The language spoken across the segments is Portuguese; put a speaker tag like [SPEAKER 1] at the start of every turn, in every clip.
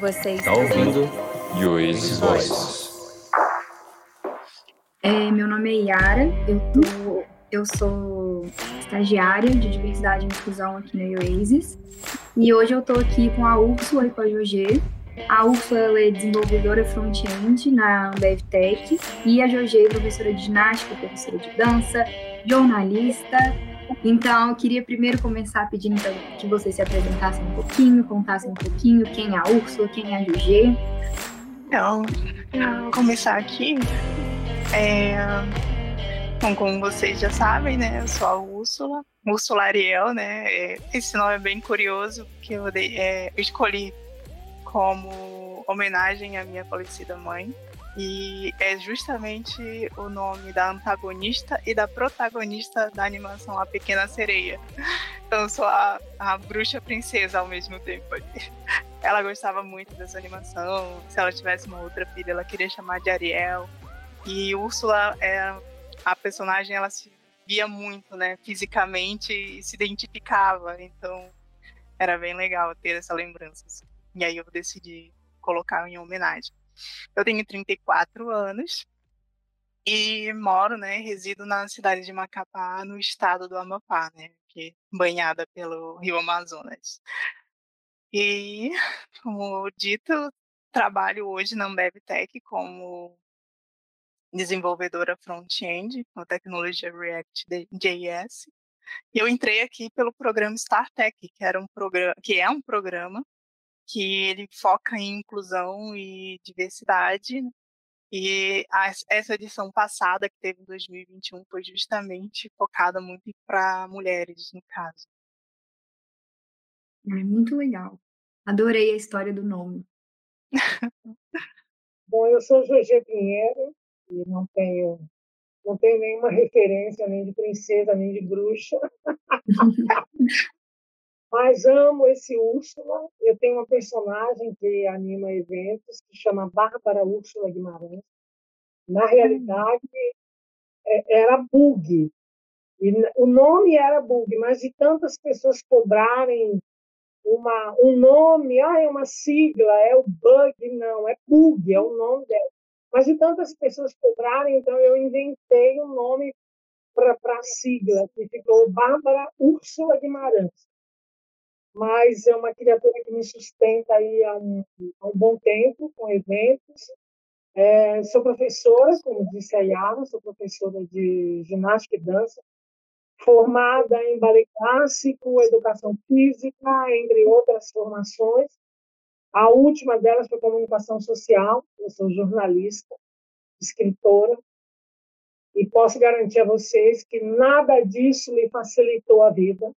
[SPEAKER 1] Você está ouvindo Yui's Voice.
[SPEAKER 2] É, meu nome é Yara, eu, tô, eu sou estagiária de diversidade e inclusão aqui na Oasis. E hoje eu estou aqui com a Úrsula e com a Jogê. A Úrsula é desenvolvedora front-end na Ambev Tech e a Jogê é professora de ginástica, professora de dança, jornalista, então, eu queria primeiro começar pedindo que vocês se apresentassem um pouquinho, contassem um pouquinho quem é a Úrsula, quem é a Jugê.
[SPEAKER 3] Então, vou começar aqui. É, bom, como vocês já sabem, né, eu sou a Úrsula, Úrsula Ariel, né, é, esse nome é bem curioso, porque eu, dei, é, eu escolhi como homenagem à minha falecida mãe, e é justamente o nome da antagonista e da protagonista da animação A Pequena Sereia. Então sou a, a bruxa princesa ao mesmo tempo. Ela gostava muito dessa animação. Se ela tivesse uma outra filha, ela queria chamar de Ariel. E Úrsula é a personagem, ela se via muito, né, fisicamente e se identificava. Então era bem legal ter essa lembrança. Assim. E aí eu decidi colocar em homenagem. Eu tenho 34 anos e moro, né, resido na cidade de Macapá, no estado do Amapá, né, que é banhada pelo Rio Amazonas. E, como dito, trabalho hoje na Ambev Tech como desenvolvedora front-end com tecnologia React.js. E eu entrei aqui pelo programa StarTech, que era um programa, que é um programa que ele foca em inclusão e diversidade. E a, essa edição passada, que teve em 2021, foi justamente focada muito para mulheres, no caso.
[SPEAKER 2] É muito legal. Adorei a história do nome.
[SPEAKER 4] Bom, eu sou Jorge Pinheiro e não tenho não tenho nenhuma referência nem de princesa nem de bruxa. Mas amo esse Úrsula. Eu tenho uma personagem que anima eventos, que chama Bárbara Úrsula Guimarães. Na realidade, é, era Bug. E o nome era Bug, mas de tantas pessoas cobrarem uma, um nome, ah, é uma sigla, é o Bug, não, é Bug, é o nome dela. Mas de tantas pessoas cobrarem, então eu inventei um nome para a sigla, que ficou Bárbara Úrsula Guimarães mas é uma criatura que me sustenta aí há um, há um bom tempo com eventos. É, sou professora, como disse a Yara, sou professora de ginástica e dança, formada em ballet clássico, educação física, entre outras formações. A última delas foi comunicação social. Eu sou jornalista, escritora, e posso garantir a vocês que nada disso me facilitou a vida.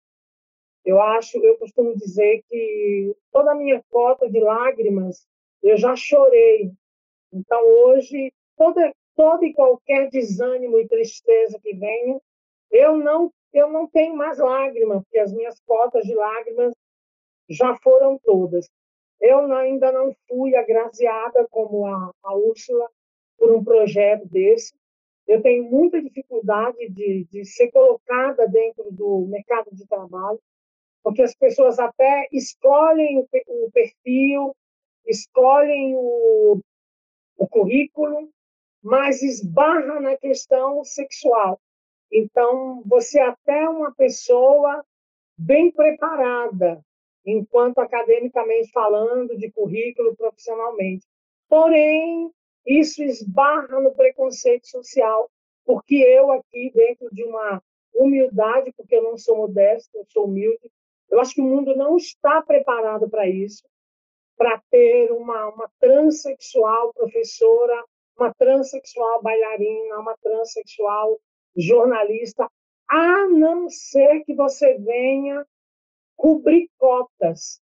[SPEAKER 4] Eu acho, eu costumo dizer que toda a minha cota de lágrimas eu já chorei. Então hoje toda todo e qualquer desânimo e tristeza que venha, eu não eu não tenho mais lágrimas, porque as minhas cotas de lágrimas já foram todas. Eu ainda não fui agraciada como a, a Úrsula por um projeto desse. Eu tenho muita dificuldade de, de ser colocada dentro do mercado de trabalho porque as pessoas até escolhem o perfil, escolhem o, o currículo, mas esbarra na questão sexual. Então, você até é uma pessoa bem preparada, enquanto academicamente falando, de currículo profissionalmente. Porém, isso esbarra no preconceito social, porque eu aqui, dentro de uma humildade, porque eu não sou modesta, eu sou humilde, eu acho que o mundo não está preparado para isso, para ter uma, uma transexual professora, uma transexual bailarina, uma transexual jornalista, a não ser que você venha cobrir cotas.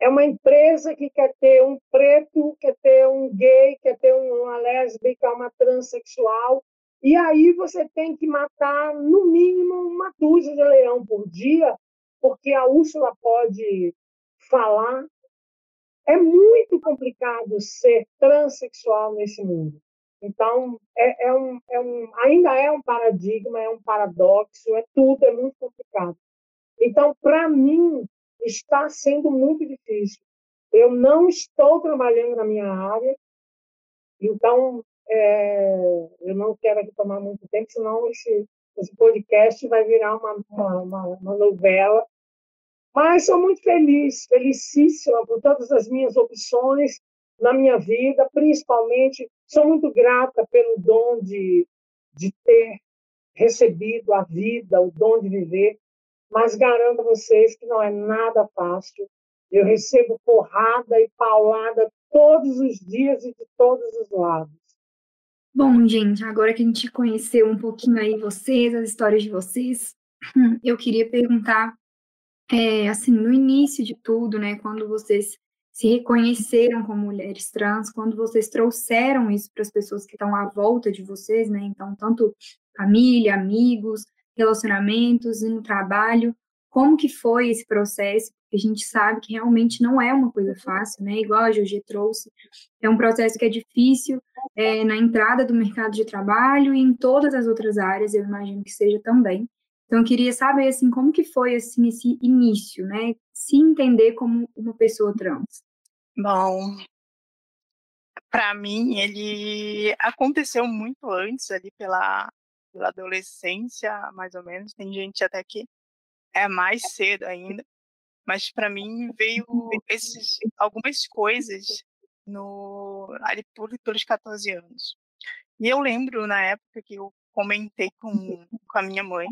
[SPEAKER 4] É uma empresa que quer ter um preto, quer ter um gay, quer ter uma lésbica, uma transexual, e aí você tem que matar, no mínimo, uma dúzia de leão por dia porque a Úrsula pode falar. É muito complicado ser transexual nesse mundo. Então, é, é, um, é um, ainda é um paradigma, é um paradoxo, é tudo, é muito complicado. Então, para mim, está sendo muito difícil. Eu não estou trabalhando na minha área, então é, eu não quero aqui tomar muito tempo, senão esse, esse podcast vai virar uma, uma, uma novela. Mas sou muito feliz, felicíssima por todas as minhas opções na minha vida, principalmente sou muito grata pelo dom de, de ter recebido a vida, o dom de viver, mas garanto a vocês que não é nada fácil. Eu recebo porrada e paulada todos os dias e de todos os lados.
[SPEAKER 2] Bom, gente, agora que a gente conheceu um pouquinho aí vocês, as histórias de vocês, eu queria perguntar, é, assim, no início de tudo, né, quando vocês se reconheceram como mulheres trans, quando vocês trouxeram isso para as pessoas que estão à volta de vocês, né? Então, tanto família, amigos, relacionamentos no trabalho, como que foi esse processo? Porque a gente sabe que realmente não é uma coisa fácil, né? Igual a Jorge trouxe, é um processo que é difícil é, na entrada do mercado de trabalho e em todas as outras áreas, eu imagino que seja também. Então, eu queria saber, assim, como que foi, assim, esse início, né? Se entender como uma pessoa trans.
[SPEAKER 3] Bom, para mim, ele aconteceu muito antes, ali pela, pela adolescência, mais ou menos. Tem gente até que é mais cedo ainda. Mas para mim veio esses, algumas coisas no, ali por, pelos 14 anos. E eu lembro na época que eu comentei com, com a minha mãe,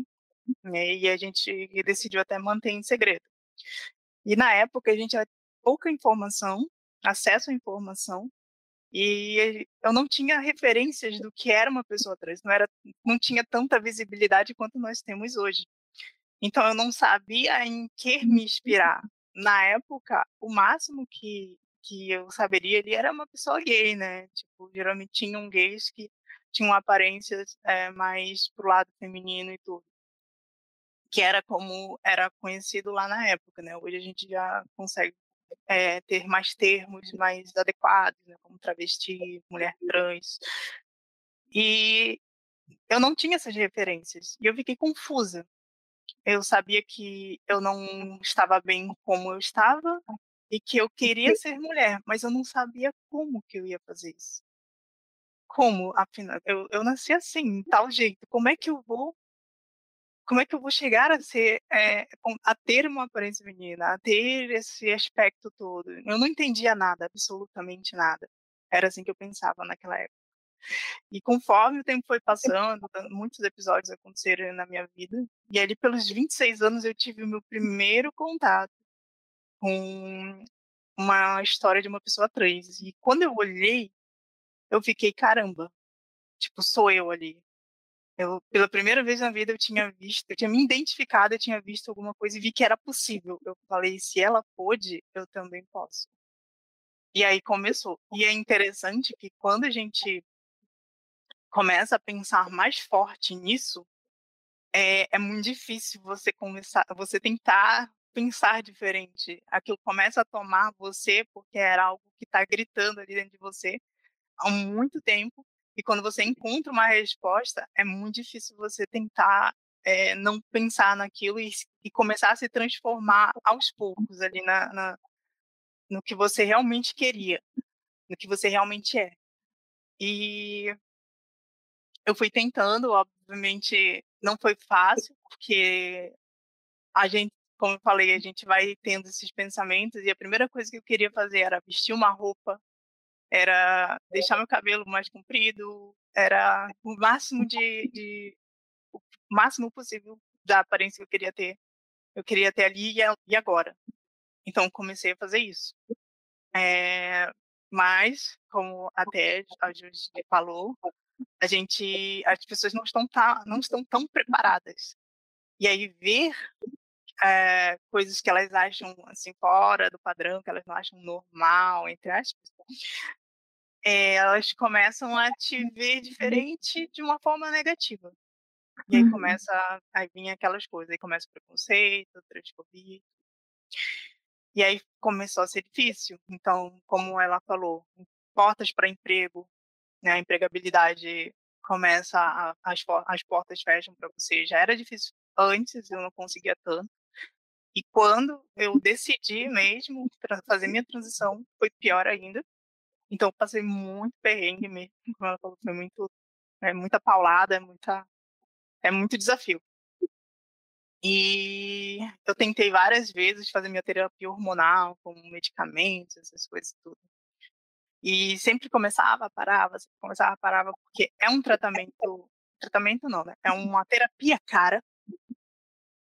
[SPEAKER 3] né, e a gente decidiu até manter em segredo. E na época a gente tinha pouca informação acesso à informação e eu não tinha referências do que era uma pessoa trans, não era, não tinha tanta visibilidade quanto nós temos hoje. Então eu não sabia em que me inspirar. Na época, o máximo que que eu saberia ele era uma pessoa gay, né? Tipo, geralmente tinham gays que tinham aparências é, mais pro lado feminino e tudo que era como era conhecido lá na época, né? Hoje a gente já consegue é, ter mais termos mais adequados, né, como travesti, mulher trans. E eu não tinha essas referências e eu fiquei confusa. Eu sabia que eu não estava bem como eu estava e que eu queria ser mulher, mas eu não sabia como que eu ia fazer isso. Como, afinal, eu, eu nasci assim, tal jeito. Como é que eu vou como é que eu vou chegar a ser, é, a ter uma aparência feminina, a ter esse aspecto todo? Eu não entendia nada, absolutamente nada. Era assim que eu pensava naquela época. E conforme o tempo foi passando, muitos episódios aconteceram na minha vida, e ali pelos 26 anos eu tive o meu primeiro contato com uma história de uma pessoa trans. E quando eu olhei, eu fiquei, caramba, tipo, sou eu ali. Eu, pela primeira vez na vida, eu tinha visto, eu tinha me identificado, eu tinha visto alguma coisa e vi que era possível. Eu falei, se ela pôde, eu também posso. E aí começou. E é interessante que quando a gente começa a pensar mais forte nisso, é, é muito difícil você começar, você tentar pensar diferente. Aquilo começa a tomar você porque era algo que está gritando ali dentro de você há muito tempo e quando você encontra uma resposta, é muito difícil você tentar é, não pensar naquilo e, e, começar a se transformar aos poucos ali na, na, no que você realmente queria, no que você realmente é. E eu fui tentando, obviamente não foi fácil, porque a gente, como eu falei, a gente vai tendo esses pensamentos e a primeira coisa que eu queria fazer era vestir uma roupa era deixar meu cabelo mais comprido, era o máximo de, de o máximo possível da aparência que eu queria ter. Eu queria ter ali e agora. Então comecei a fazer isso. É, mas, como até a Júlia falou, a gente, as pessoas não estão, tá, não estão tão preparadas. E aí ver é, coisas que elas acham assim fora do padrão, que elas não acham normal, entre aspas, é, elas começam a te ver diferente de uma forma negativa. E aí uhum. começa a vir aquelas coisas, aí começa o preconceito, transfobia. E aí começou a ser difícil. Então, como ela falou, portas para emprego, né, a empregabilidade começa, a, as, as portas fecham para você. Já era difícil antes, eu não conseguia tanto. E quando eu decidi mesmo fazer minha transição, foi pior ainda. Então, passei muito perrengue mesmo, como ela falou, foi muito, é, muita paulada, é, muita, é muito desafio. E eu tentei várias vezes fazer minha terapia hormonal, com medicamentos, essas coisas tudo. E sempre começava, parava, sempre começava, parava, porque é um tratamento, tratamento não, né? É uma terapia cara,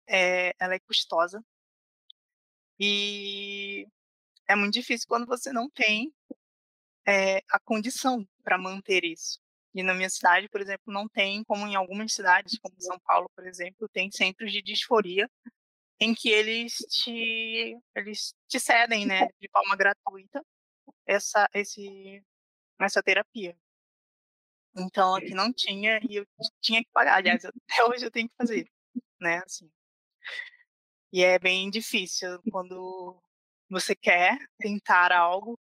[SPEAKER 3] é, ela é custosa, e é muito difícil quando você não tem é, a condição para manter isso. E na minha cidade, por exemplo, não tem, como em algumas cidades, como São Paulo, por exemplo, tem centros de disforia em que eles te, eles te cedem, né, de forma gratuita, essa, esse, essa terapia. Então, aqui não tinha e eu tinha que pagar. Aliás, até hoje eu tenho que fazer, né, assim. E é bem difícil quando você quer tentar algo,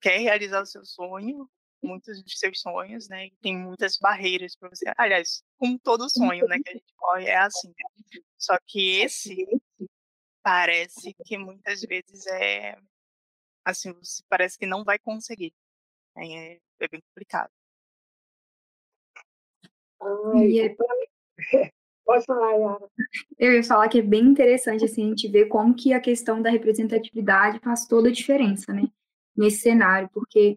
[SPEAKER 3] quer realizar o seu sonho, muitos dos seus sonhos, né? E tem muitas barreiras para você. Aliás, como todo sonho, né, que a gente corre é assim. Só que esse parece que muitas vezes é assim, você parece que não vai conseguir. É, é bem complicado.
[SPEAKER 4] Ai, é... Pode falar, Yara.
[SPEAKER 2] Eu ia falar que é bem interessante assim, a gente ver como que a questão da representatividade faz toda a diferença, né? Nesse cenário, porque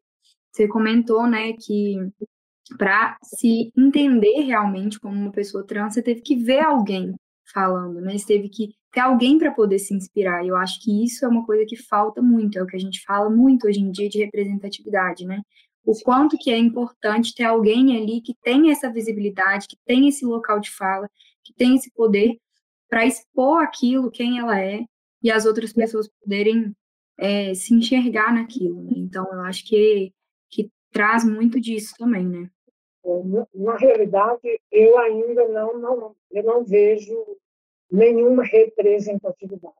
[SPEAKER 2] você comentou, né, que para se entender realmente como uma pessoa trans, você teve que ver alguém falando, né? Você teve que ter alguém para poder se inspirar. E eu acho que isso é uma coisa que falta muito, é o que a gente fala muito hoje em dia de representatividade, né? o quanto que é importante ter alguém ali que tem essa visibilidade, que tem esse local de fala, que tem esse poder para expor aquilo, quem ela é, e as outras pessoas poderem é, se enxergar naquilo. Né? Então, eu acho que, que traz muito disso também, né?
[SPEAKER 4] Na realidade, eu ainda não, não, eu não vejo nenhuma representatividade.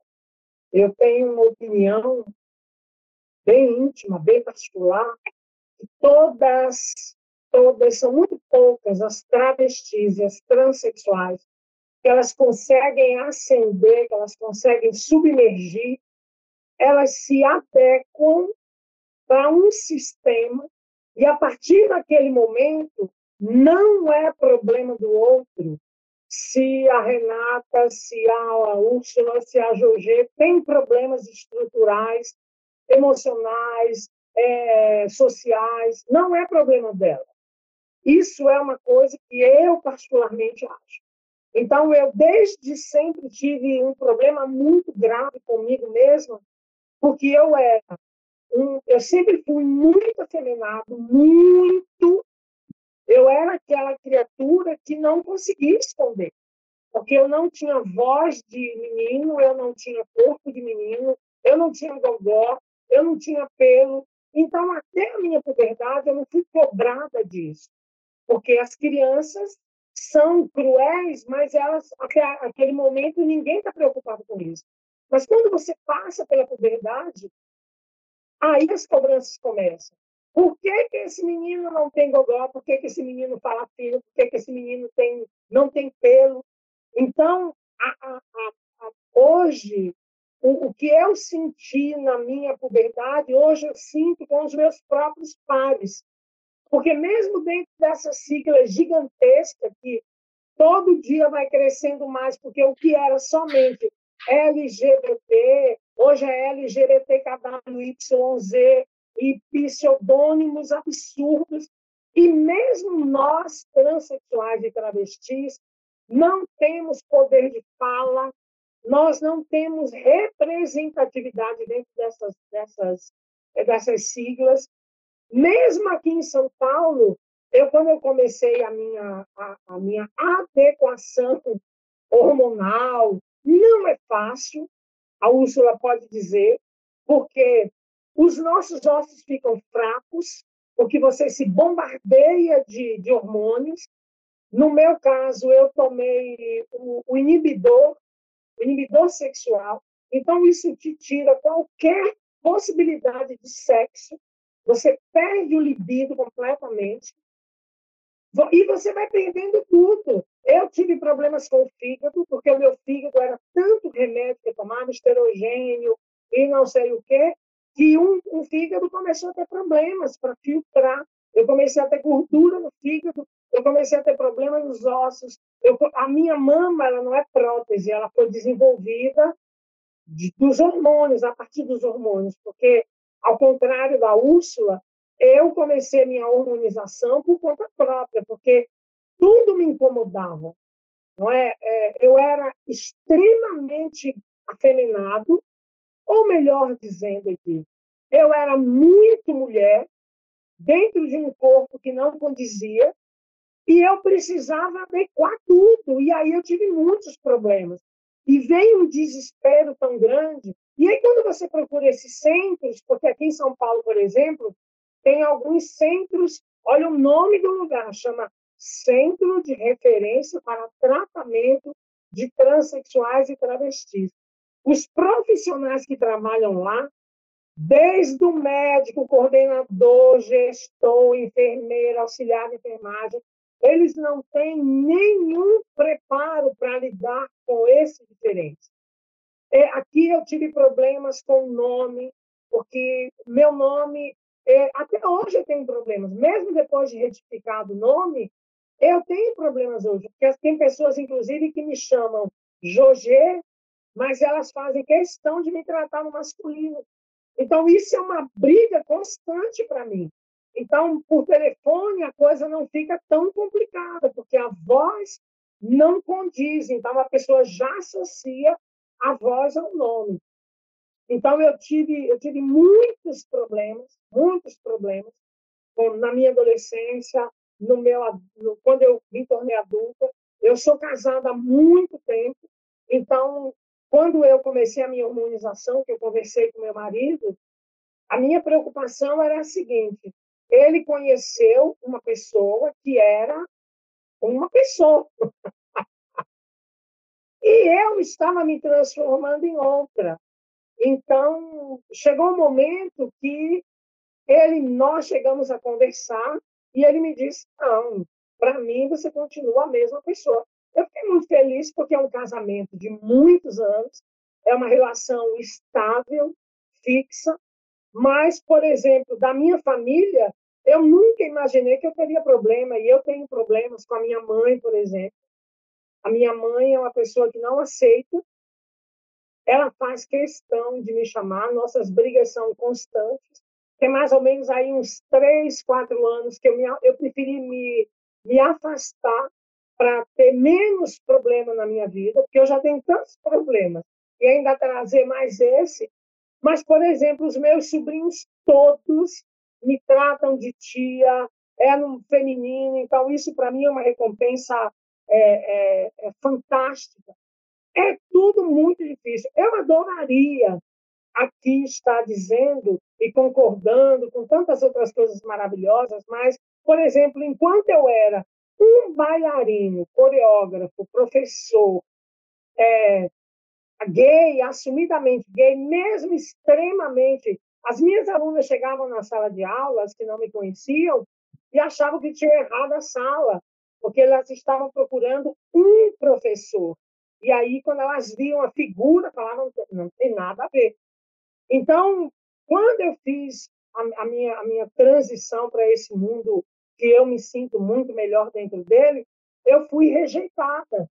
[SPEAKER 4] Eu tenho uma opinião bem íntima, bem particular, todas, todas, são muito poucas as travestis e as transexuais que elas conseguem ascender, que elas conseguem submergir, elas se adequam para um sistema e a partir daquele momento não é problema do outro se a Renata, se a Úrsula, se a Jorge tem problemas estruturais, emocionais, é, sociais, não é problema dela. Isso é uma coisa que eu particularmente acho. Então, eu desde sempre tive um problema muito grave comigo mesma, porque eu era um, eu sempre fui muito afeminado, muito. Eu era aquela criatura que não conseguia esconder, porque eu não tinha voz de menino, eu não tinha corpo de menino, eu não tinha gogó, eu não tinha pelo, então, até a minha puberdade, eu não fui cobrada disso, porque as crianças são cruéis, mas elas, aquele momento, ninguém está preocupado com isso. Mas quando você passa pela puberdade, aí as cobranças começam. Por que, que esse menino não tem gogó? Por que, que esse menino fala fino? Por que, que esse menino tem, não tem pelo? Então, a, a, a, hoje, o, o que eu senti na minha puberdade, hoje eu sinto com os meus próprios pares. Porque mesmo dentro dessa sigla gigantesca que todo dia vai crescendo mais, porque o que era somente LGBT, hoje é LGBTKWYZ e pseudônimos absurdos. E mesmo nós, transexuais e travestis, não temos poder de fala, nós não temos representatividade dentro dessas, dessas, dessas siglas. Mesmo aqui em São Paulo, eu quando eu comecei a minha, a, a minha adequação hormonal, não é fácil, a Úrsula pode dizer, porque os nossos ossos ficam fracos, porque você se bombardeia de, de hormônios. No meu caso, eu tomei o, o inibidor inibidor sexual. Então, isso te tira qualquer possibilidade de sexo, você perde o libido completamente, e você vai perdendo tudo. Eu tive problemas com o fígado, porque o meu fígado era tanto remédio que eu tomava, esterogênio e não sei o quê, que um, fígado começou a ter problemas para filtrar. Eu comecei a ter gordura no fígado, eu comecei a ter problemas nos ossos. Eu, a minha mama ela não é prótese, ela foi desenvolvida de, dos hormônios, a partir dos hormônios, porque, ao contrário da Úrsula, eu comecei a minha hormonização por conta própria, porque tudo me incomodava. Não é? é eu era extremamente afeminado, ou melhor dizendo eu era muito mulher, dentro de um corpo que não condizia, e eu precisava adequar tudo. E aí eu tive muitos problemas. E veio um desespero tão grande. E aí, quando você procura esses centros, porque aqui em São Paulo, por exemplo, tem alguns centros, olha o nome do lugar, chama Centro de Referência para Tratamento de Transsexuais e Travestis. Os profissionais que trabalham lá, desde o médico, coordenador, gestor, enfermeira, auxiliar de enfermagem, eles não têm nenhum preparo para lidar com esse diferente. É, aqui eu tive problemas com o nome, porque meu nome, é, até hoje eu tenho problemas, mesmo depois de retificado o nome, eu tenho problemas hoje, porque tem pessoas, inclusive, que me chamam Jogê, mas elas fazem questão de me tratar no masculino. Então, isso é uma briga constante para mim. Então, por telefone, a coisa não fica tão complicada, porque a voz não condiz. Então, a pessoa já associa a voz ao nome. Então, eu tive, eu tive muitos problemas, muitos problemas, na minha adolescência, no meu, no, quando eu me tornei adulta. Eu sou casada há muito tempo, então, quando eu comecei a minha hormonização, que eu conversei com meu marido, a minha preocupação era a seguinte: ele conheceu uma pessoa que era uma pessoa. e eu estava me transformando em outra. Então, chegou um momento que ele, nós chegamos a conversar e ele me disse: não, para mim você continua a mesma pessoa. Eu fiquei muito feliz porque é um casamento de muitos anos, é uma relação estável, fixa, mas, por exemplo, da minha família, eu nunca imaginei que eu teria problema, e eu tenho problemas com a minha mãe, por exemplo. A minha mãe é uma pessoa que não aceita, ela faz questão de me chamar, nossas brigas são constantes. Tem mais ou menos aí uns três, quatro anos que eu, me, eu preferi me, me afastar para ter menos problema na minha vida, porque eu já tenho tantos problemas, e ainda trazer mais esse. Mas, por exemplo, os meus sobrinhos todos me tratam de tia, é no feminino, então isso para mim é uma recompensa é, é, é fantástica. É tudo muito difícil. Eu adoraria aqui estar dizendo e concordando com tantas outras coisas maravilhosas, mas, por exemplo, enquanto eu era um bailarino, coreógrafo, professor, é, gay, assumidamente gay, mesmo extremamente as minhas alunas chegavam na sala de aulas que não me conheciam e achavam que tinha errado a sala, porque elas estavam procurando um professor. E aí, quando elas viam a figura, falavam, não tem nada a ver. Então, quando eu fiz a, a minha, a minha transição para esse mundo que eu me sinto muito melhor dentro dele, eu fui rejeitada.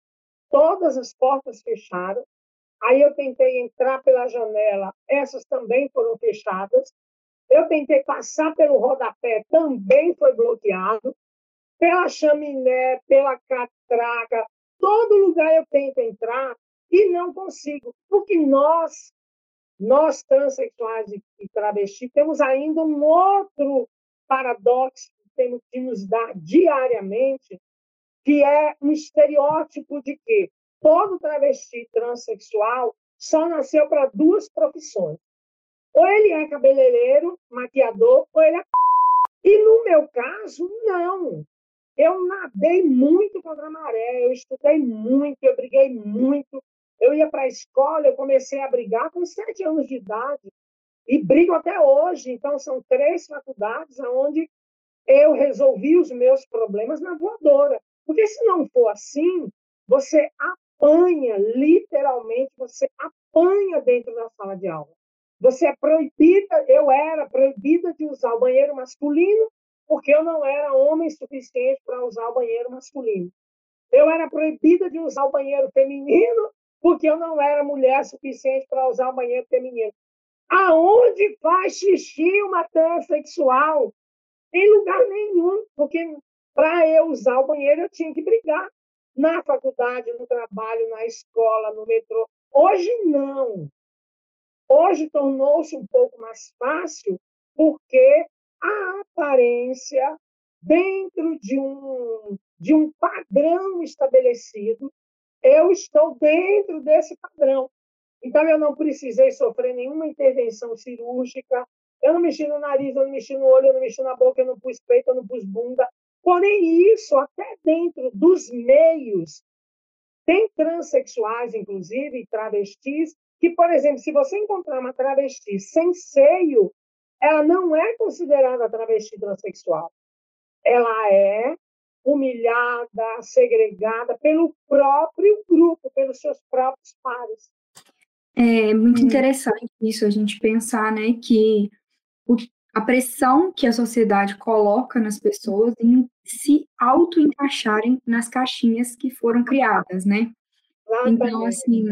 [SPEAKER 4] Todas as portas fecharam, Aí eu tentei entrar pela janela, essas também foram fechadas. Eu tentei passar pelo rodapé, também foi bloqueado. Pela chaminé, pela catraca, todo lugar eu tento entrar e não consigo, porque nós, nós transexuais e travestis, temos ainda um outro paradoxo que temos que nos dar diariamente, que é um estereótipo de que todo travesti transexual só nasceu para duas profissões. Ou ele é cabeleireiro, maquiador, ou ele é. E no meu caso, não. Eu nadei muito contra a maré, eu estudei muito, eu briguei muito. Eu ia para a escola, eu comecei a brigar com sete anos de idade e brigo até hoje. Então, são três faculdades onde eu resolvi os meus problemas na voadora. Porque se não for assim, você apanha, literalmente, você apanha dentro da sala de aula. Você é proibida, eu era proibida de usar o banheiro masculino, porque eu não era homem suficiente para usar o banheiro masculino. Eu era proibida de usar o banheiro feminino, porque eu não era mulher suficiente para usar o banheiro feminino. Aonde faz xixi uma transexual? Em lugar nenhum, porque para eu usar o banheiro eu tinha que brigar na faculdade, no trabalho, na escola, no metrô. Hoje não. Hoje tornou-se um pouco mais fácil porque a aparência dentro de um de um padrão estabelecido, eu estou dentro desse padrão. Então, eu não precisei sofrer nenhuma intervenção cirúrgica, eu não mexi no nariz, eu não mexi no olho, eu não mexi na boca, eu não pus peito, eu não pus bunda. Porém, isso, até dentro dos meios, tem transexuais, inclusive, travestis, que, por exemplo, se você encontrar uma travesti sem seio, ela não é considerada travesti transexual. Ela é humilhada, segregada pelo próprio grupo, pelos seus próprios pares.
[SPEAKER 2] É muito hum. interessante isso, a gente pensar, né, que o, a pressão que a sociedade coloca nas pessoas em se auto-encaixarem nas caixinhas que foram criadas, né? Então, assim,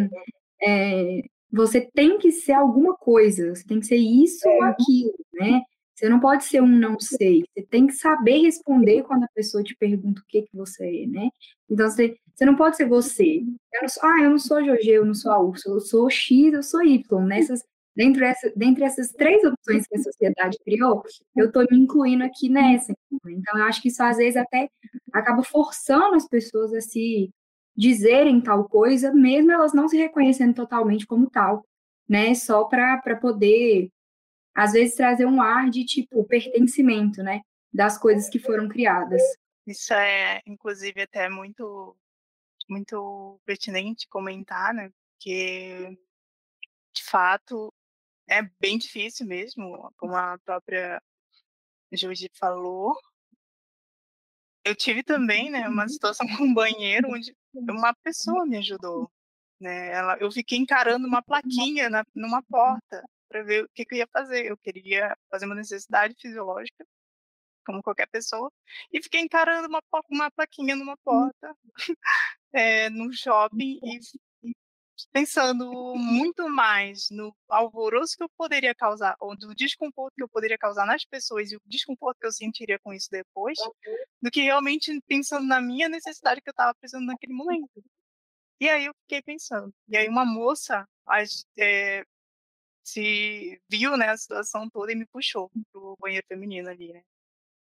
[SPEAKER 2] é, você tem que ser alguma coisa, você tem que ser isso ou é. aquilo, né? Você não pode ser um não sei. Você tem que saber responder quando a pessoa te pergunta o que, que você é, né? Então, você, você não pode ser você. Eu sou, ah, eu não sou Jorge, eu não sou a Úrsula, eu sou X, eu sou Y. Nessas, dentro dessa, dentre essas três opções que a sociedade criou, eu estou me incluindo aqui nessa. Então, eu acho que isso às vezes até acaba forçando as pessoas a se dizerem tal coisa, mesmo elas não se reconhecendo totalmente como tal, né? Só para poder às vezes trazer um ar de tipo pertencimento, né, das coisas que foram criadas.
[SPEAKER 3] Isso é, inclusive, até muito muito pertinente comentar, né? Porque de fato é bem difícil mesmo, como a própria Judy falou. Eu tive também, né, uma situação com um banheiro onde uma pessoa me ajudou, né? Ela, eu fiquei encarando uma plaquinha na, numa porta para ver o que, que eu ia fazer. Eu queria fazer uma necessidade fisiológica, como qualquer pessoa, e fiquei encarando uma, uma plaquinha numa hum. porta, é, num shopping, e, e pensando muito mais no alvoroço que eu poderia causar, ou do desconforto que eu poderia causar nas pessoas e o desconforto que eu sentiria com isso depois, do que realmente pensando na minha necessidade que eu estava precisando naquele momento. E aí eu fiquei pensando. E aí uma moça é, se viu, né, a situação toda e me puxou pro banheiro feminino ali, né.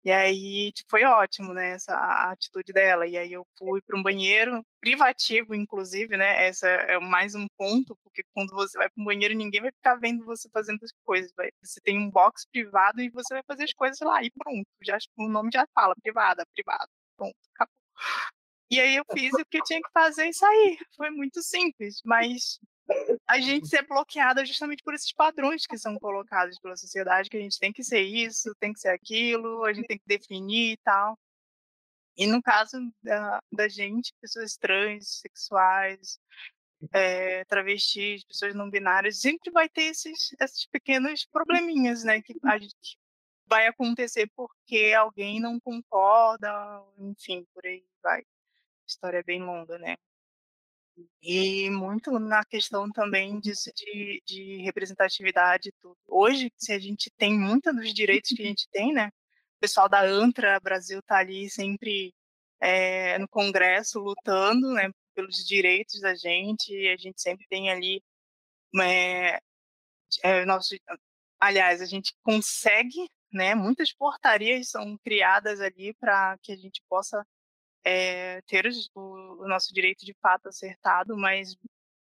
[SPEAKER 3] E aí, tipo, foi ótimo, né, essa a atitude dela. E aí eu fui para um banheiro privativo, inclusive, né, essa é mais um ponto, porque quando você vai para um banheiro, ninguém vai ficar vendo você fazendo as coisas. Vai, você tem um box privado e você vai fazer as coisas lá e pronto. Já, o nome já fala, privada, privado, pronto, acabou. E aí eu fiz o que eu tinha que fazer e sair. Foi muito simples, mas a gente ser bloqueada justamente por esses padrões que são colocados pela sociedade, que a gente tem que ser isso, tem que ser aquilo, a gente tem que definir e tal. E no caso da, da gente, pessoas trans, sexuais, é, travestis, pessoas não binárias, sempre vai ter esses, esses pequenos probleminhas, né? Que a gente vai acontecer porque alguém não concorda, enfim, por aí vai. A história é bem longa, né? E muito na questão também disso de, de representatividade. Tudo. Hoje, se a gente tem muitos dos direitos que a gente tem, né? O pessoal da ANTRA Brasil está ali sempre é, no Congresso lutando né, pelos direitos da gente. E a gente sempre tem ali. É, é, nosso, aliás, a gente consegue, né? Muitas portarias são criadas ali para que a gente possa é, ter o, o, nosso direito de fato acertado, mas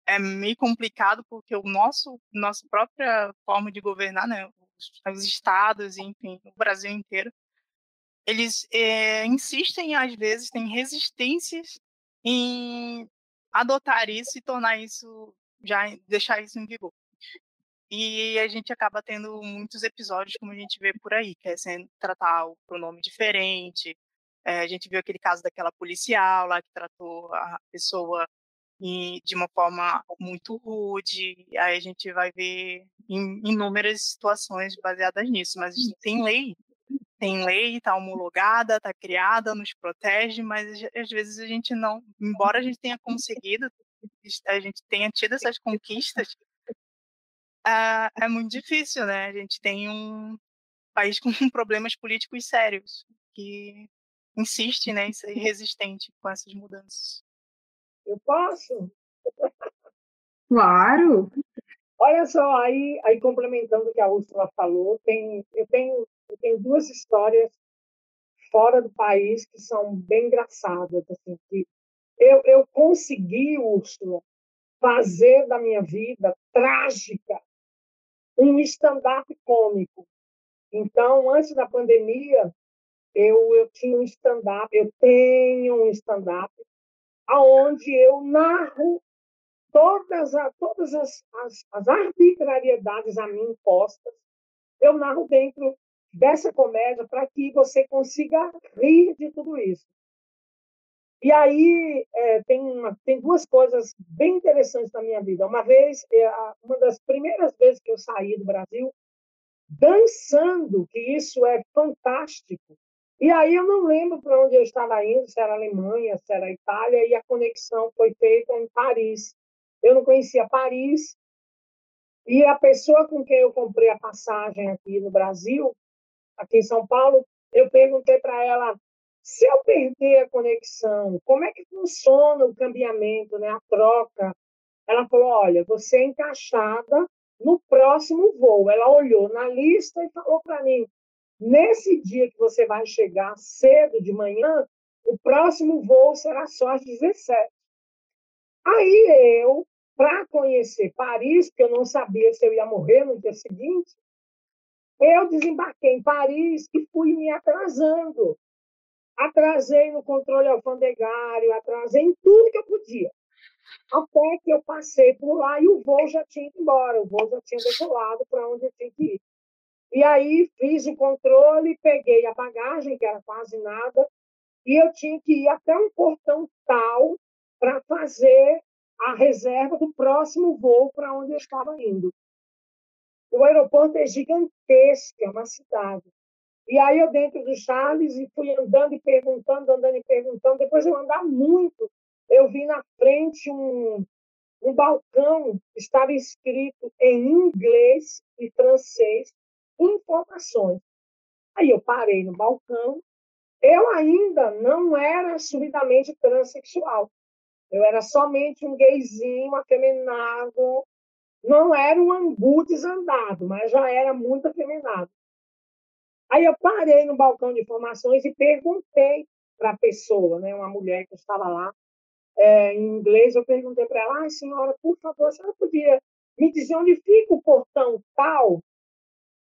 [SPEAKER 3] é meio complicado porque o nosso nossa própria forma de governar, né, os, os estados, enfim, o Brasil inteiro, eles é, insistem às vezes têm resistências em adotar isso e tornar isso já deixar isso em vigor. E a gente acaba tendo muitos episódios como a gente vê por aí, que é sendo tratar o pronome diferente, É, a gente viu aquele caso daquela policial lá que tratou a pessoa e de uma forma muito rude. Aí a gente vai ver in, inúmeras situações baseadas nisso. Mas tem lei, tem lei, está homologada, está criada, nos protege, mas às vezes a gente não, embora a gente tenha conseguido, a gente tenha tido essas conquistas, é, é muito difícil, né? A gente tem um país com problemas políticos sérios que insiste né, em ser resistente com essas mudanças.
[SPEAKER 4] Eu posso?
[SPEAKER 2] Claro!
[SPEAKER 4] Olha só, aí, aí complementando o que a Úrsula falou, tem, eu, tenho, eu tenho duas histórias fora do país que são bem engraçadas. Assim, que eu, eu consegui, Úrsula, fazer da minha vida trágica um stand-up cômico. Então, antes da pandemia, eu, eu tinha um stand-up, eu tenho um stand-up, aonde eu narro todas, a, todas as, as, as arbitrariedades a mim impostas, eu narro dentro dessa comédia para que você consiga rir de tudo isso. E aí é, tem, uma, tem duas coisas bem interessantes na minha vida. Uma vez, é, uma das primeiras vezes que eu saí do Brasil, dançando, que isso é fantástico, e aí eu não lembro para onde eu estava indo, se era Alemanha, se era Itália, e a conexão foi feita em Paris. Eu não conhecia Paris, e a pessoa com quem eu comprei a passagem aqui no Brasil, aqui em São Paulo, eu perguntei para ela se eu perder a conexão, como é que funciona o cambiamento, né, a troca? Ela falou: olha, você é encaixada no próximo voo. Ela olhou na lista e falou para mim: Nesse dia que você vai chegar cedo de manhã, o próximo voo será só às 17. Aí eu, para conhecer Paris, porque eu não sabia se eu ia morrer no dia seguinte, eu desembarquei em Paris e fui me atrasando. Atrasei no controle alfandegário, atrasei em tudo que eu podia. Até que eu passei por lá e o voo já tinha ido embora, o voo já tinha decolado para onde eu tinha que ir. E aí fiz o controle, peguei a bagagem, que era quase nada, e eu tinha que ir até um portão tal para fazer a reserva do próximo voo para onde eu estava indo. O aeroporto é gigantesco, é uma cidade. E aí eu dentro do Charles e fui andando e perguntando, andando e perguntando. Depois eu andar muito, eu vi na frente um, um balcão, estava escrito em inglês e francês, informações. Aí eu parei no balcão. Eu ainda não era subidamente transexual. Eu era somente um gayzinho afeminado. Não era um angu desandado, mas já era muito afeminado. Aí eu parei no balcão de informações e perguntei para a pessoa, né, uma mulher que estava lá, é, em inglês, eu perguntei para ela, ah, senhora, por favor, a senhora podia me dizer onde fica o portão tal?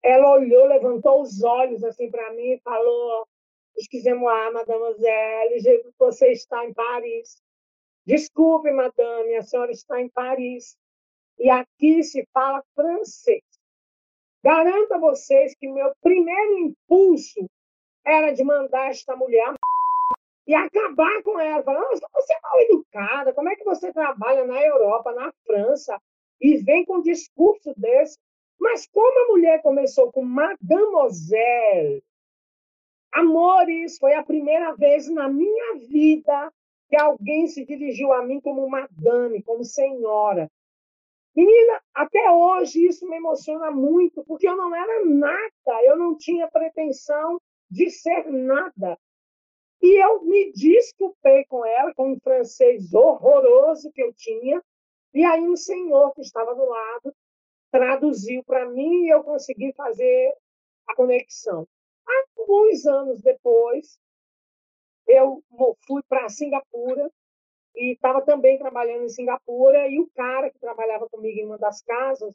[SPEAKER 4] Ela olhou, levantou os olhos assim para mim e falou: Excusez-moi, mademoiselle, você está em Paris. Desculpe, madame, a senhora está em Paris. E aqui se fala francês. Garanto a vocês que meu primeiro impulso era de mandar esta mulher e acabar com ela. Falar, você é mal educada, como é que você trabalha na Europa, na França, e vem com um discurso desse? Mas como a mulher começou com Mademoiselle, amores, foi a primeira vez na minha vida que alguém se dirigiu a mim como madame, como senhora. Menina, até hoje isso me emociona muito, porque eu não era nada, eu não tinha pretensão de ser nada. E eu me desculpei com ela, com um francês horroroso que eu tinha, e aí um senhor que estava do lado traduziu para mim e eu consegui fazer a conexão. Alguns anos depois, eu fui para Singapura e estava também trabalhando em Singapura e o cara que trabalhava comigo em uma das casas,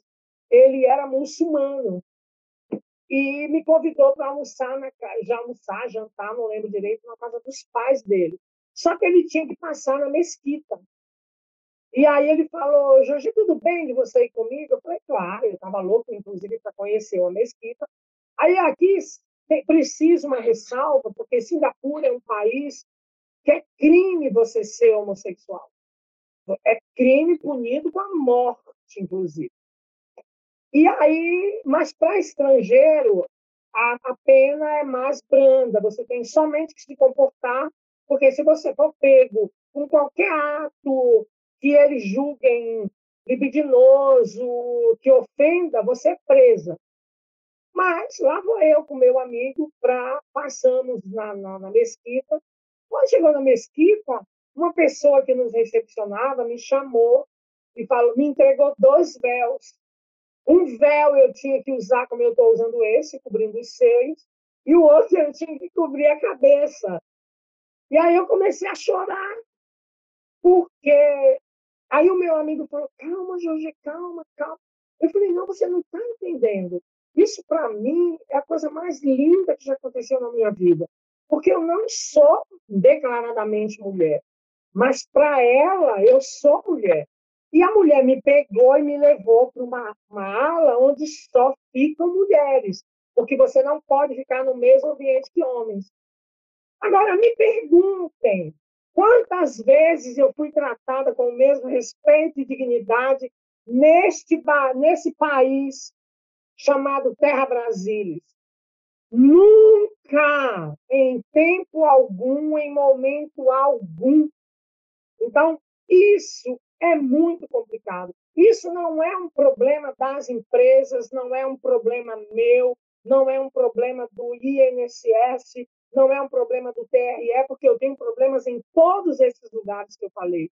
[SPEAKER 4] ele era muçulmano e me convidou para almoçar na já almoçar, jantar, não lembro direito, na casa dos pais dele. Só que ele tinha que passar na mesquita. E aí ele falou, Jorge, tudo bem de você ir comigo? Eu falei, claro, eu estava louco, inclusive, para conhecer uma mesquita. Aí aqui, preciso uma ressalva, porque Singapura é um país que é crime você ser homossexual. É crime punido com a morte, inclusive. E aí, mas para estrangeiro, a, a pena é mais branda. Você tem somente que se comportar, porque se você for pego com qualquer ato que eles julguem libidinoso, que ofenda, você é presa. Mas lá vou eu com meu amigo para passamos na, na, na, mesquita. Quando chegou na mesquita, uma pessoa que nos recepcionava me chamou e falou, me entregou dois véus. Um véu eu tinha que usar como eu estou usando esse, cobrindo os seios, e o outro eu tinha que cobrir a cabeça. E aí eu comecei a chorar, porque aí o meu amigo falou: calma, Jorge, calma, calma. Eu falei: não, você não está entendendo. Isso, para mim, é a coisa mais linda que já aconteceu na minha vida. Porque eu não sou declaradamente mulher, mas para ela eu sou mulher. E a mulher me pegou e me levou para uma, uma ala onde só ficam mulheres, porque você não pode ficar no mesmo ambiente que homens. Agora, me perguntem, quantas vezes eu fui tratada com o mesmo respeito e dignidade neste, nesse país chamado Terra Brasilis? Nunca, em tempo algum, em momento algum. Então, isso é muito complicado. Isso não é um problema das empresas, não é um problema meu, não é um problema do INSS, não é um problema do TRE, porque eu tenho problemas em todos esses lugares que eu falei.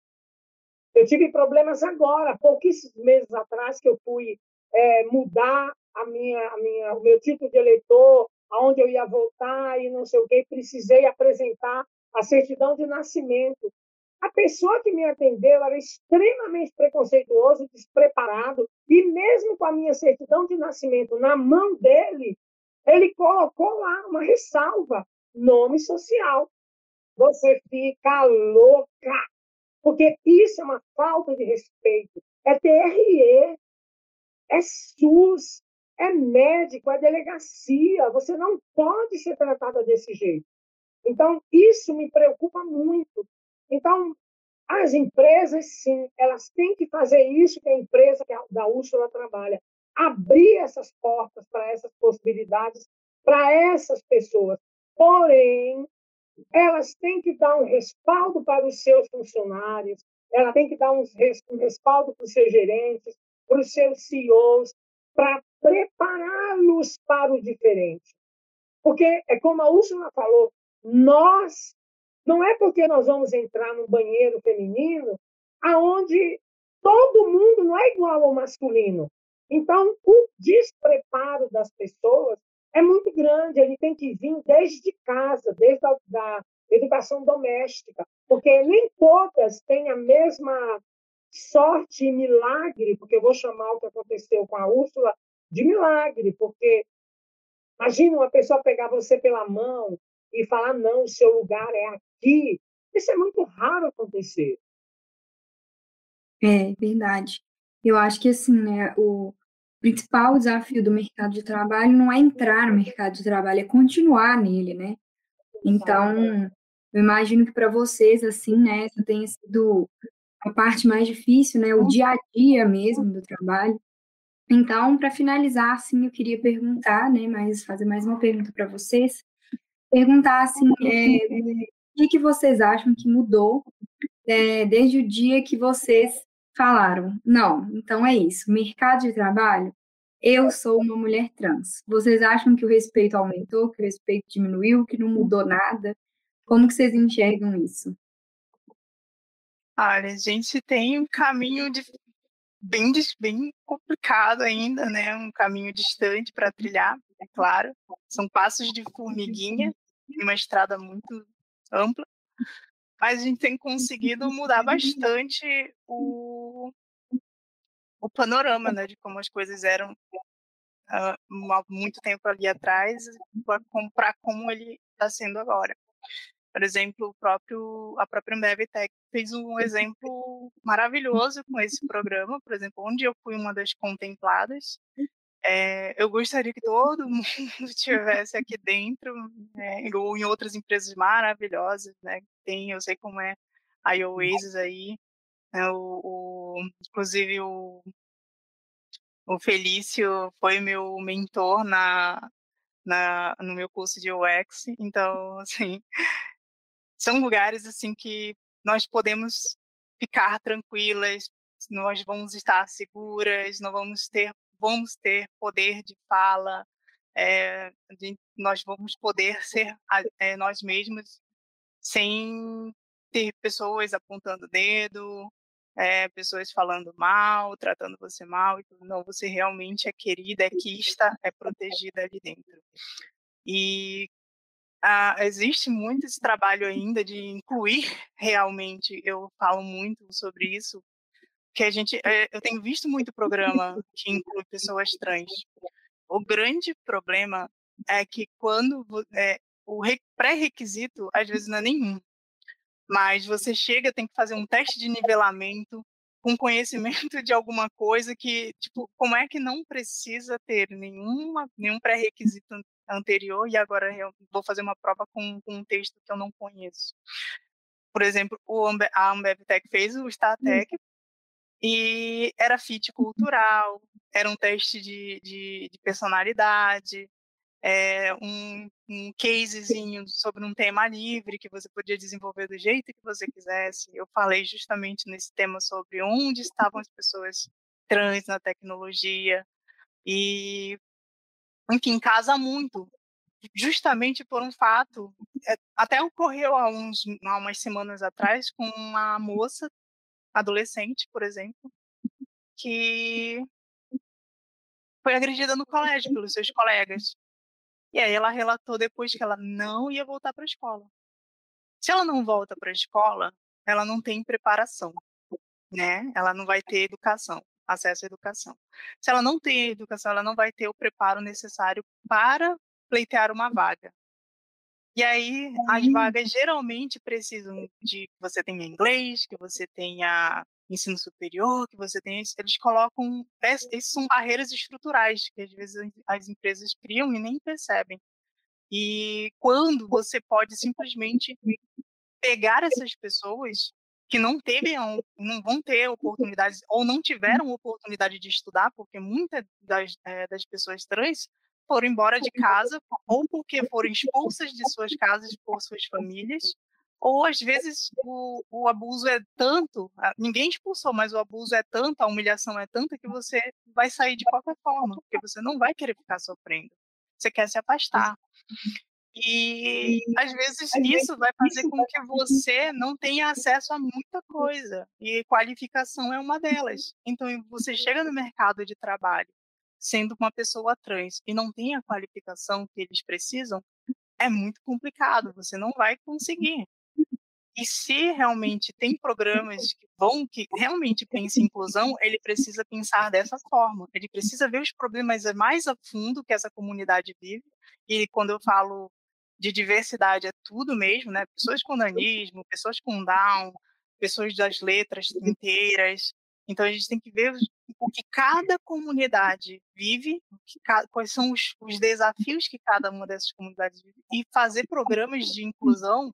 [SPEAKER 4] Eu tive problemas agora, pouquíssimos meses atrás, que eu fui é, mudar a minha, a minha, o meu título de eleitor, aonde eu ia voltar e não sei o quê, precisei apresentar a certidão de nascimento. A pessoa que me atendeu era extremamente preconceituoso, despreparado, e mesmo com a minha certidão de nascimento na mão dele, ele colocou lá uma ressalva, nome social. Você fica louca, porque isso é uma falta de respeito. É TRE, é SUS, é médico, é delegacia. Você não pode ser tratada desse jeito. Então, isso me preocupa muito. Então, as empresas, sim, elas têm que fazer isso que a empresa que a, da Úrsula trabalha, abrir essas portas para essas possibilidades para essas pessoas. Porém, elas têm que dar um respaldo para os seus funcionários, ela tem que dar um, respaldo para os seus gerentes, para os seus CEOs, para prepará-los para o diferente. Porque é como a Úrsula falou, nós não é porque nós vamos entrar num banheiro feminino aonde todo mundo não é igual ao masculino. Então, o despreparo das pessoas é muito grande, ele tem que vir desde casa, desde a da educação doméstica, porque nem todas têm a mesma sorte e milagre, porque eu vou chamar o que aconteceu com a Úrsula de milagre, porque imagina uma pessoa pegar você pela mão e falar, não, o seu lugar é aqui. Isso é muito raro acontecer.
[SPEAKER 2] É verdade. Eu acho que assim, né, o principal desafio do mercado de trabalho não é entrar no mercado de trabalho, é continuar nele, né? Então, eu imagino que para vocês, assim, né, essa tenha sido a parte mais difícil, né, o dia a dia mesmo do trabalho. Então, para finalizar, assim, eu queria perguntar, né, mas fazer mais uma pergunta para vocês, perguntar assim, é, o que, que vocês acham que mudou é, desde o dia que vocês falaram, não, então é isso, mercado de trabalho, eu sou uma mulher trans. Vocês acham que o respeito aumentou, que o respeito diminuiu, que não mudou nada? Como que vocês enxergam isso?
[SPEAKER 3] Olha, a gente tem um caminho de, bem, bem complicado ainda, né? Um caminho distante para trilhar, é claro. São passos de formiguinha, uma estrada muito ampla, mas a gente tem conseguido mudar bastante o, o panorama, né, de como as coisas eram uh, há muito tempo ali atrás para como ele está sendo agora. Por exemplo, o próprio, a própria Mbevtech fez um exemplo maravilhoso com esse programa, por exemplo, onde eu fui uma das contempladas, É, eu gostaria que todo mundo estivesse aqui dentro, né, ou em outras empresas maravilhosas, né? Tem, eu sei como é a Oasis aí, né, o, o, inclusive o, o Felício foi meu mentor na, na, no meu curso de UX, então, assim, são lugares, assim, que nós podemos ficar tranquilas, nós vamos estar seguras, não vamos ter, vamos ter poder de fala, é, de, nós vamos poder ser é, nós mesmos sem ter pessoas apontando o dedo, é, pessoas falando mal, tratando você mal, não, você realmente é querida, é quista, é protegida ali dentro. E ah, existe muito esse trabalho ainda de incluir realmente, eu falo muito sobre isso, que a gente, é, eu tenho visto muito programa que inclui pessoas trans. O grande problema é que quando é, o pré-requisito às vezes não é nenhum, mas você chega tem que fazer um teste de nivelamento com conhecimento de alguma coisa que, tipo, como é que não precisa ter nenhuma, nenhum pré-requisito anterior e agora eu vou fazer uma prova com, com, um texto que eu não conheço. Por exemplo, o a AmbevTech fez o StarTech hum. E era fit cultural, era um teste de, de, de personalidade, é, um, um casezinho sobre um tema livre que você podia desenvolver do jeito que você quisesse. Eu falei justamente nesse tema sobre onde estavam as pessoas trans na tecnologia e enfim, casa muito, justamente por um fato, é, até ocorreu há, uns, há umas semanas atrás com uma moça, adolescente, por exemplo, que foi agredida no colégio pelos seus colegas. E aí ela relatou depois que ela não ia voltar para a escola. Se ela não volta para a escola, ela não tem preparação, né? Ela não vai ter educação acesso à educação. Se ela não tem educação, ela não vai ter o preparo necessário para pleitear uma vaga. E aí, as vagas geralmente precisam de que você tenha inglês, que você tenha ensino superior, que você tenha. Eles colocam. Essas são barreiras estruturais que às vezes as empresas criam e nem percebem. E quando você pode simplesmente pegar essas pessoas que não teve, não vão ter oportunidades ou não tiveram oportunidade de estudar, porque muitas das, é, das pessoas trans foram embora de casa ou porque foram expulsas de suas casas por suas famílias, ou às vezes o, o abuso é tanto, ninguém expulsou, mas o abuso é tanto, a humilhação é tanta que você vai sair de qualquer forma, porque você não vai querer ficar sofrendo, você quer se afastar. E às vezes isso vai fazer com que você não tenha acesso a muita coisa, e qualificação é uma delas. Então, você chega no mercado de trabalho sendo uma pessoa trans e não tem a qualificação que eles precisam, é muito complicado, você não vai conseguir. E se realmente tem programas que vão, que realmente pensam em inclusão, ele precisa pensar dessa forma. Ele precisa ver os problemas mais a fundo que essa comunidade vive. E quando eu falo de diversidade é tudo mesmo, né? Pessoas com nanismo, pessoas com Down, pessoas das letras inteiras. Então a gente tem que ver o que cada comunidade vive, quais são os, os desafios que cada uma dessas comunidades vive e fazer programas de inclusão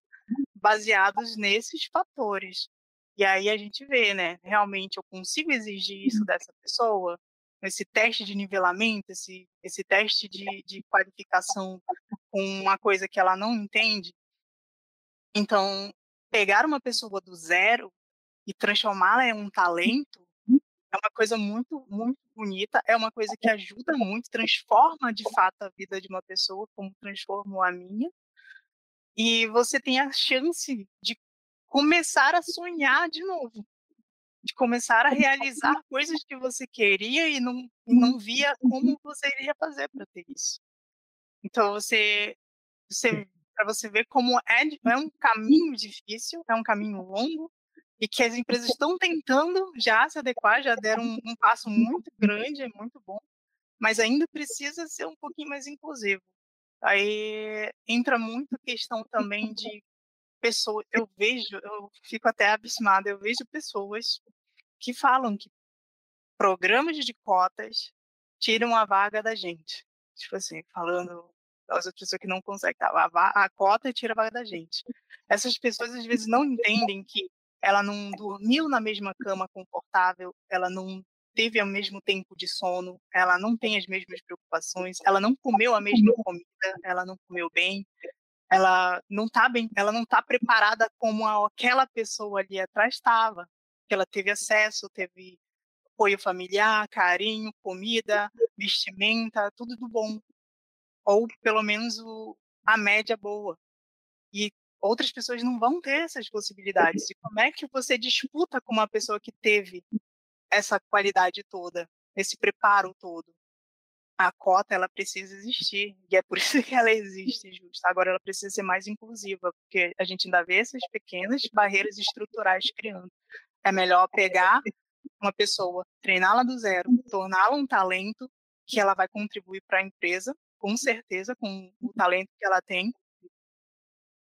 [SPEAKER 3] baseados nesses fatores. E aí a gente vê, né? Realmente eu consigo exigir isso dessa pessoa? Esse teste de nivelamento, esse, esse teste de, de qualificação com uma coisa que ela não entende. Então, pegar uma pessoa do zero e transformá-la em um talento é uma coisa muito, muito bonita, é uma coisa que ajuda muito, transforma de fato a vida de uma pessoa, como transformou a minha. E você tem a chance de começar a sonhar de novo, de começar a realizar coisas que você queria e não, e não via como você iria fazer para ter isso. Então você, você para você ver como é, é um caminho difícil, é um caminho longo e que as empresas estão tentando já se adequar, já deram um, um passo muito grande, é muito bom, mas ainda precisa ser um pouquinho mais inclusivo. Aí entra muito a questão também de pessoas. Eu vejo, eu fico até abismada, eu vejo pessoas que falam que programas de cotas tiram a vaga da gente. Tipo assim, falando as outras pessoas que não conseguem, tá? a, a cota tira a vaga da gente. Essas pessoas às vezes não entendem que ela não dormiu na mesma cama confortável, ela não teve o mesmo tempo de sono, ela não tem as mesmas preocupações, ela não comeu a mesma comida, ela não comeu bem, ela não tá bem, ela não tá preparada como aquela pessoa ali atrás estava, que ela teve acesso, teve apoio familiar, carinho, comida, vestimenta, tudo do bom, ou pelo menos o, a média boa. E outras pessoas não vão ter essas possibilidades. E como é que você disputa com uma pessoa que teve essa qualidade toda, esse preparo todo? A cota ela precisa existir e é por isso que ela existe, justo. Agora ela precisa ser mais inclusiva, porque a gente ainda vê essas pequenas barreiras estruturais criando. É melhor pegar uma pessoa, treiná-la do zero, torná-la um talento que ela vai contribuir para a empresa, com certeza, com o talento que ela tem,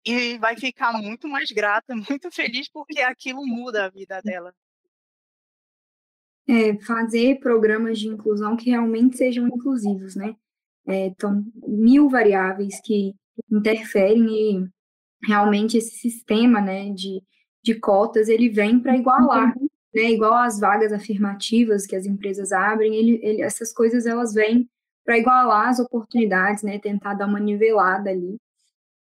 [SPEAKER 3] e vai ficar muito mais grata, muito feliz, porque aquilo muda a vida dela.
[SPEAKER 2] É, fazer programas de inclusão que realmente sejam inclusivos, né? É, então, mil variáveis que interferem e realmente esse sistema, né, de, de cotas, ele vem para igualar, né, igual as vagas afirmativas que as empresas abrem, ele, ele, essas coisas, elas vêm para igualar as oportunidades, né, tentar dar uma nivelada ali.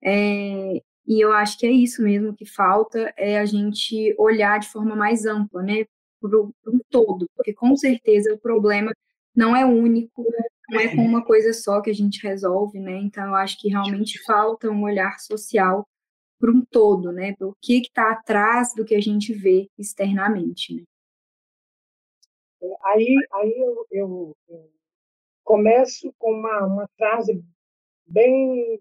[SPEAKER 2] É, e eu acho que é isso mesmo que falta, é a gente olhar de forma mais ampla, né, para um todo, porque com certeza o problema não é único, não é com uma coisa só que a gente resolve, né, então eu acho que realmente falta um olhar social para um todo, né, para o que está atrás do que a gente vê externamente, né.
[SPEAKER 4] É, aí, aí eu, eu, eu começo com uma, uma frase bem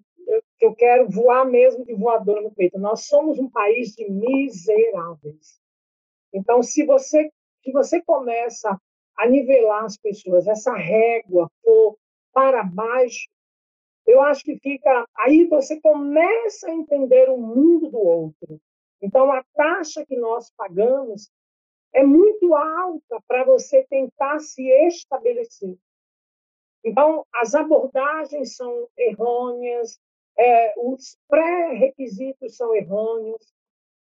[SPEAKER 4] que eu quero voar mesmo de voadora no peito. Nós somos um país de miseráveis. Então, se você, se você começa a nivelar as pessoas, essa régua for para baixo, eu acho que fica. Aí você começa a entender o mundo do outro. Então, a taxa que nós pagamos é muito alta para você tentar se estabelecer. Então, as abordagens são errôneas, é, os pré-requisitos são errôneos.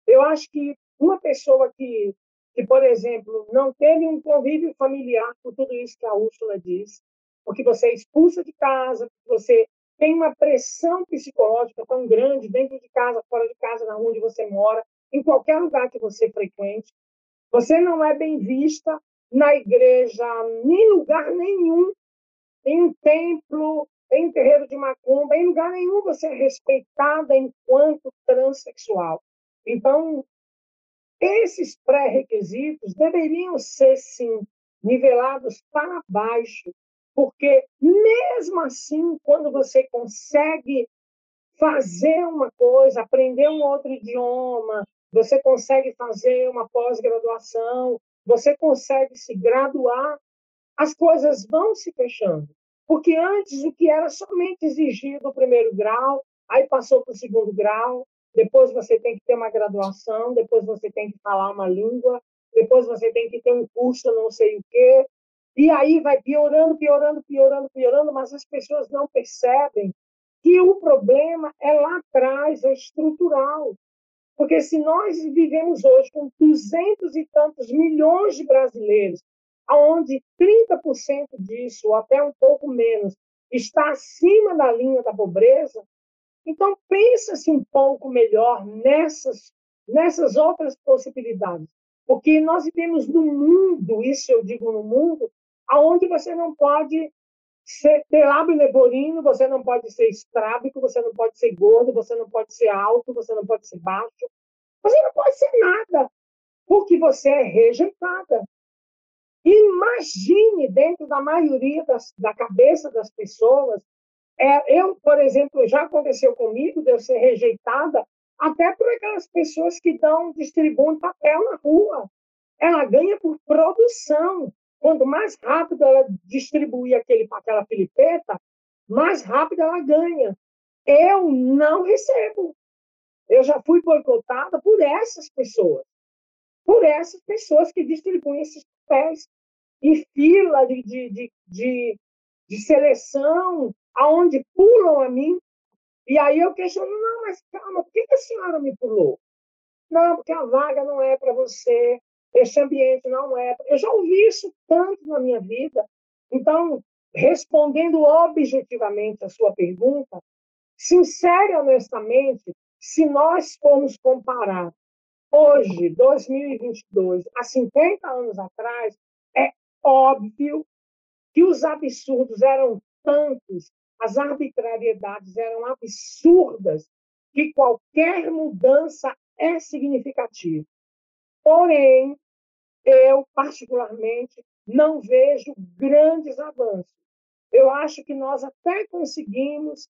[SPEAKER 4] Eu acho que uma pessoa que, que, por exemplo, não teve um convívio familiar com tudo isso que a Úrsula diz, porque você é expulsa de casa, você tem uma pressão psicológica tão grande dentro de casa, fora de casa, na onde você mora, em qualquer lugar que você frequente, você não é bem vista na igreja, em lugar nenhum, em um templo, em terreiro de macumba, em lugar nenhum você é respeitada enquanto transexual. Então, esses pré-requisitos deveriam ser, sim, nivelados para baixo, porque mesmo assim, quando você consegue fazer uma coisa, aprender um outro idioma, você consegue fazer uma pós-graduação, você consegue se graduar, as coisas vão se fechando. Porque antes o que era somente exigido o primeiro grau, aí passou para o segundo grau, depois você tem que ter uma graduação, depois você tem que falar uma língua, depois você tem que ter um curso não sei o quê, e aí vai piorando, piorando, piorando, piorando, mas as pessoas não percebem que o problema é lá atrás, é estrutural. Porque se nós vivemos hoje com duzentos e tantos milhões de brasileiros onde 30% disso, ou até um pouco menos, está acima da linha da pobreza, então pensa-se um pouco melhor nessas, nessas outras possibilidades. Porque nós vivemos num mundo, isso eu digo no mundo, aonde você não pode ser, ter lábio leporino, você não pode ser estrábico, você não pode ser gordo, você não pode ser alto, você não pode ser baixo, você não pode ser nada, porque você é rejeitada. Imagine dentro da maioria das, da cabeça das pessoas. É, eu, por exemplo, já aconteceu comigo de eu ser rejeitada até por aquelas pessoas que dão, distribuem papel na rua. Ela ganha por produção. Quanto mais rápido ela distribuir aquele, aquela filipeta, mais rápido ela ganha. Eu não recebo. Eu já fui boicotada por essas pessoas. Por essas pessoas que distribuem esses papéis e fila de, de, de, de, seleção, aonde pulam a mim. E aí eu questiono, não, mas calma, por que a senhora me pulou? Não, porque a vaga não é para você, esse ambiente não é. Eu já ouvi isso tanto na minha vida. Então, respondendo objetivamente a sua pergunta, sincero e honestamente, se nós formos comparar hoje, 2022, há 50 anos atrás, óbvio que os absurdos eram tantos, as arbitrariedades eram absurdas, que qualquer mudança é significativa. Porém, eu, particularmente, não vejo grandes avanços. Eu acho que nós até conseguimos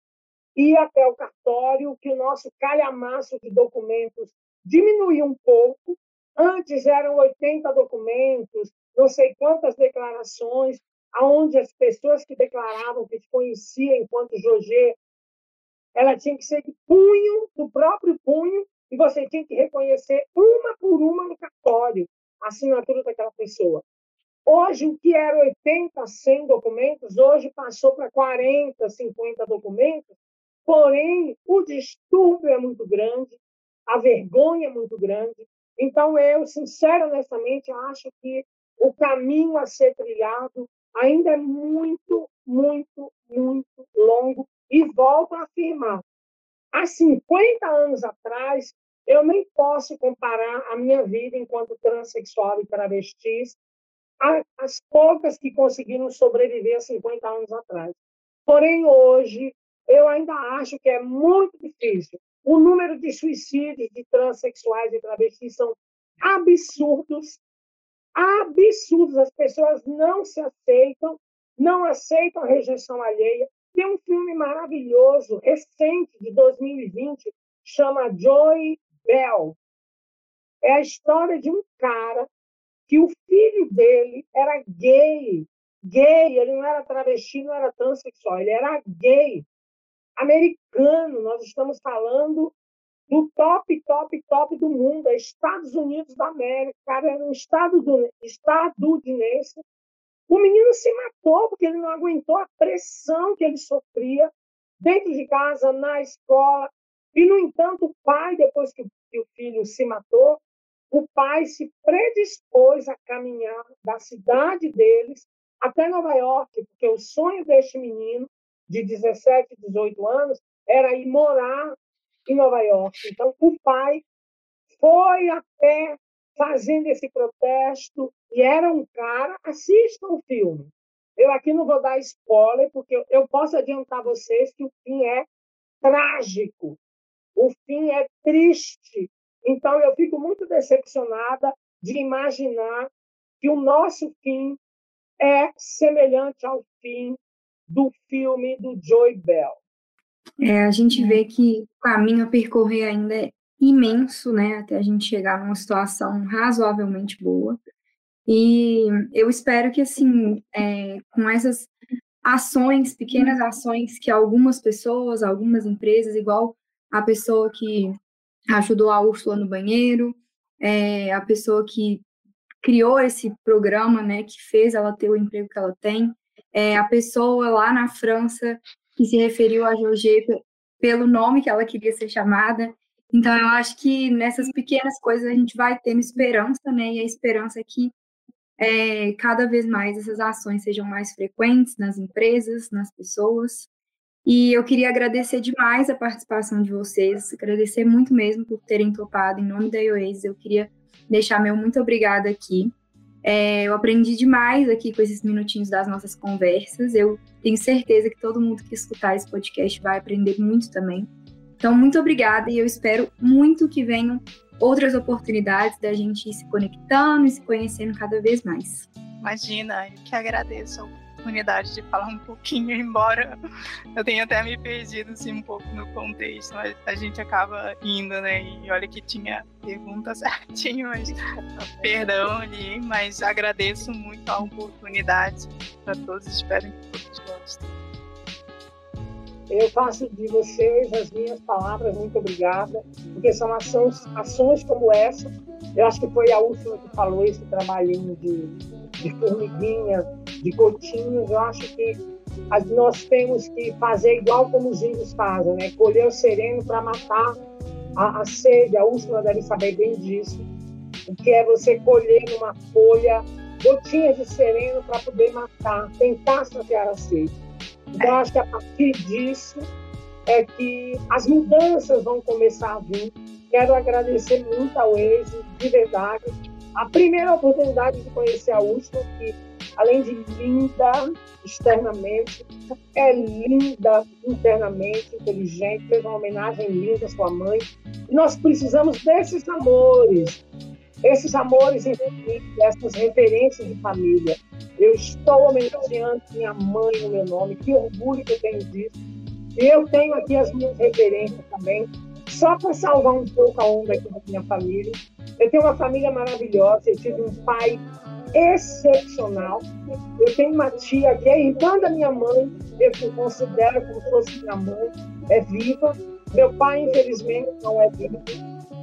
[SPEAKER 4] ir até o cartório, que o nosso calhamaço de documentos diminuiu um pouco. Antes eram 80 documentos, não sei quantas declarações, aonde as pessoas que declaravam que te conhecia enquanto Jogê, ela tinha que ser de punho, do próprio punho, e você tinha que reconhecer uma por uma no cartório a assinatura daquela pessoa. Hoje, o que era 80, 100 documentos, hoje passou para 40, 50 documentos, porém, o distúrbio é muito grande, a vergonha é muito grande. Então, eu, sincero, honestamente, acho que o caminho a ser trilhado ainda é muito, muito, muito longo. E volto a afirmar: há 50 anos atrás, eu nem posso comparar a minha vida enquanto transexual e travestis às poucas que conseguiram sobreviver há 50 anos atrás. Porém, hoje, eu ainda acho que é muito difícil. O número de suicídios de transexuais e travestis são absurdos, absurdos. As pessoas não se aceitam, não aceitam a rejeição alheia. Tem um filme maravilhoso, recente, de 2020, chama Joy Bell. É a história de um cara que o filho dele era gay. Gay, ele não era travesti, não era transexual, ele era gay. Americano, nós estamos falando do top, top, top do mundo, é Estados Unidos da América, cara, era um estadunidense. O menino se matou porque ele não aguentou a pressão que ele sofria dentro de casa, na escola. E, no entanto, o pai, depois que o filho se matou, o pai se predispôs a caminhar da cidade deles até Nova York, porque o sonho deste menino, de 17, 18 anos, era ir morar em Nova York. Então, o pai foi até fazendo esse protesto e era um cara. Assistam o filme. Eu aqui não vou dar spoiler, porque eu posso adiantar vocês que o fim é trágico. O fim é triste. Então, eu fico muito decepcionada de imaginar que o nosso fim é semelhante ao fim do filme do Joy Bell.
[SPEAKER 2] É, a gente vê que o caminho a percorrer ainda é imenso, né, até a gente chegar numa situação razoavelmente boa. E eu espero que, assim, é, com essas ações, pequenas ações que algumas pessoas, algumas empresas, igual a pessoa que ajudou a Úrsula no banheiro, é, a pessoa que criou esse programa, né, que fez ela ter o emprego que ela tem, é, a pessoa lá na França que se referiu a Georgie pelo nome que ela queria ser chamada. Então, eu acho que nessas pequenas coisas a gente vai tendo esperança, né? E a esperança é que é, cada vez mais essas ações sejam mais frequentes nas empresas, nas pessoas. E eu queria agradecer demais a participação de vocês, agradecer muito mesmo por terem topado em nome da IOES. Eu queria deixar meu muito obrigada aqui. É, eu aprendi demais aqui com esses minutinhos das nossas conversas. Eu tenho certeza que todo mundo que escutar esse podcast vai aprender muito também. Então, muito obrigada e eu espero muito que venham outras oportunidades da gente ir se conectando e se conhecendo cada vez mais.
[SPEAKER 3] Imagina, eu que agradeço oportunidade de falar um pouquinho, embora eu tenha até me perdido assim, um pouco no contexto, mas a gente acaba indo, né? E olha que tinha pergunta certinho, mas perdão ali, mas agradeço muito a oportunidade para todos, espero que todos gostem.
[SPEAKER 4] Eu faço de vocês as minhas palavras, muito obrigada, porque são ações, ações como essa. Eu acho que foi a última que falou esse trabalhinho de, de formiguinha, de gotinhas. Eu acho que nós temos que fazer igual como os índios fazem, né? Colher o sereno para matar a, a sede. A Úrsula deve saber bem disso. O que é você colher numa folha gotinhas de sereno para poder matar, tentar saciar a sede. Então, acho que a partir disso é que as mudanças vão começar a vir. Quero agradecer muito ao Waze, de verdade. A primeira oportunidade de conhecer a Úrsula, que além de linda externamente, é linda internamente, inteligente, fez uma homenagem linda à sua mãe. E nós precisamos desses amores, esses amores em essas referências de família. Eu estou homenageando minha mãe no meu nome, que orgulho que eu tenho disso. E eu tenho aqui as minhas referências também, só para salvar um pouco a onda aqui da minha família. Eu tenho uma família maravilhosa, eu tive um pai excepcional. Eu tenho uma tia que é irmã da minha mãe, eu considero como se fosse minha mãe, é viva. Meu pai, infelizmente, não é vivo.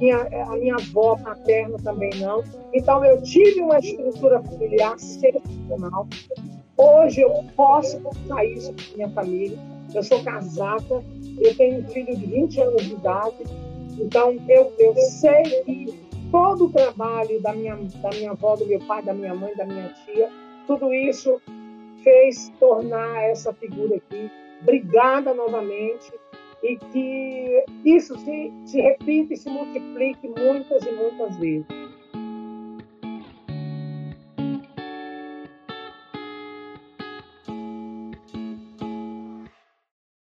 [SPEAKER 4] Minha, a minha avó paterna também não. Então, eu tive uma estrutura familiar excepcional. Hoje eu posso contar isso para minha família. Eu sou casada, eu tenho um filho de 20 anos de idade. Então, eu, eu sei que todo o trabalho da minha, da minha avó, do meu pai, da minha mãe, da minha tia, tudo isso fez tornar essa figura aqui. Obrigada novamente e que isso se, se repita e se multiplique muitas e muitas vezes.